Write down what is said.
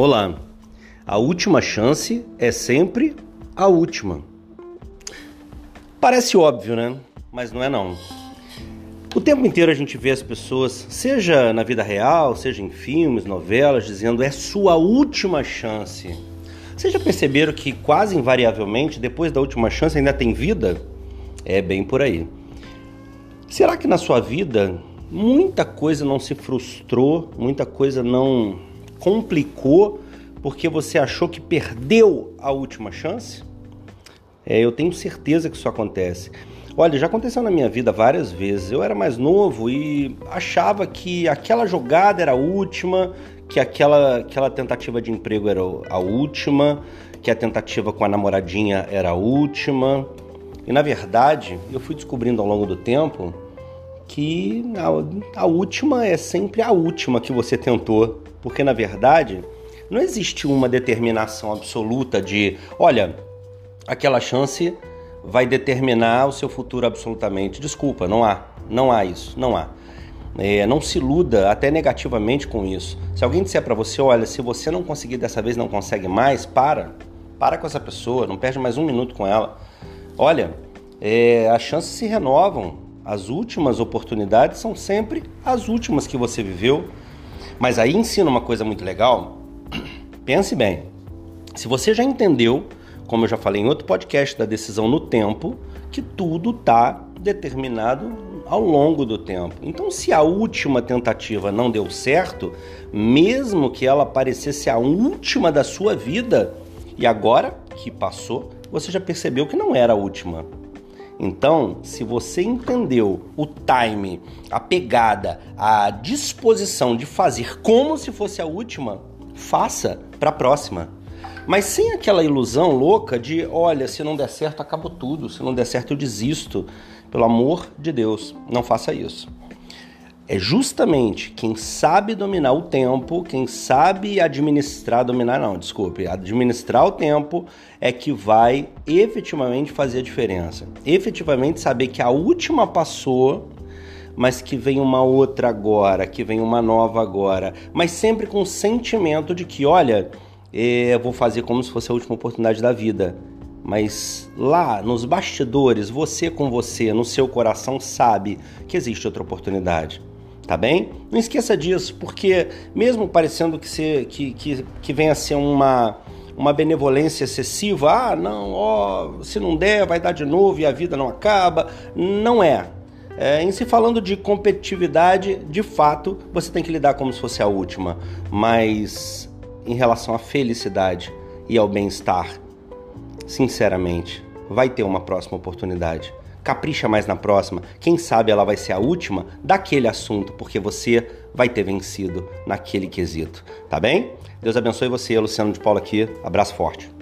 Olá. A última chance é sempre a última. Parece óbvio, né? Mas não é não. O tempo inteiro a gente vê as pessoas, seja na vida real, seja em filmes, novelas, dizendo é sua última chance. Vocês já perceberam que quase invariavelmente, depois da última chance, ainda tem vida? É bem por aí. Será que na sua vida muita coisa não se frustrou, muita coisa não complicou porque você achou que perdeu a última chance? É, eu tenho certeza que isso acontece. Olha, já aconteceu na minha vida várias vezes. Eu era mais novo e achava que aquela jogada era a última, que aquela, aquela tentativa de emprego era a última, que a tentativa com a namoradinha era a última. E na verdade, eu fui descobrindo ao longo do tempo que a, a última é sempre a última que você tentou. Porque na verdade, não existe uma determinação absoluta de, olha, aquela chance vai determinar o seu futuro absolutamente. Desculpa, não há, não há isso, não há. É, não se iluda até negativamente com isso. Se alguém disser para você, olha, se você não conseguir dessa vez, não consegue mais, para, para com essa pessoa, não perde mais um minuto com ela. Olha, é, as chances se renovam. As últimas oportunidades são sempre as últimas que você viveu. Mas aí ensina uma coisa muito legal. Pense bem. Se você já entendeu, como eu já falei em outro podcast da decisão no tempo, que tudo está determinado ao longo do tempo. Então, se a última tentativa não deu certo, mesmo que ela parecesse a última da sua vida, e agora que passou, você já percebeu que não era a última. Então, se você entendeu o time, a pegada, a disposição de fazer como se fosse a última, faça para a próxima. Mas sem aquela ilusão louca de, olha, se não der certo, acabou tudo, se não der certo, eu desisto. Pelo amor de Deus, não faça isso é justamente quem sabe dominar o tempo, quem sabe administrar, dominar não, desculpe, administrar o tempo é que vai efetivamente fazer a diferença. Efetivamente saber que a última passou, mas que vem uma outra agora, que vem uma nova agora, mas sempre com o sentimento de que, olha, é, vou fazer como se fosse a última oportunidade da vida. Mas lá nos bastidores, você com você, no seu coração, sabe que existe outra oportunidade tá bem? Não esqueça disso, porque mesmo parecendo que, se, que, que, que venha a ser uma, uma benevolência excessiva, ah, não, ó, se não der, vai dar de novo e a vida não acaba, não é. é. Em se falando de competitividade, de fato, você tem que lidar como se fosse a última, mas em relação à felicidade e ao bem-estar, sinceramente, vai ter uma próxima oportunidade capricha mais na próxima. Quem sabe ela vai ser a última daquele assunto, porque você vai ter vencido naquele quesito, tá bem? Deus abençoe você, Luciano de Paula aqui. Abraço forte.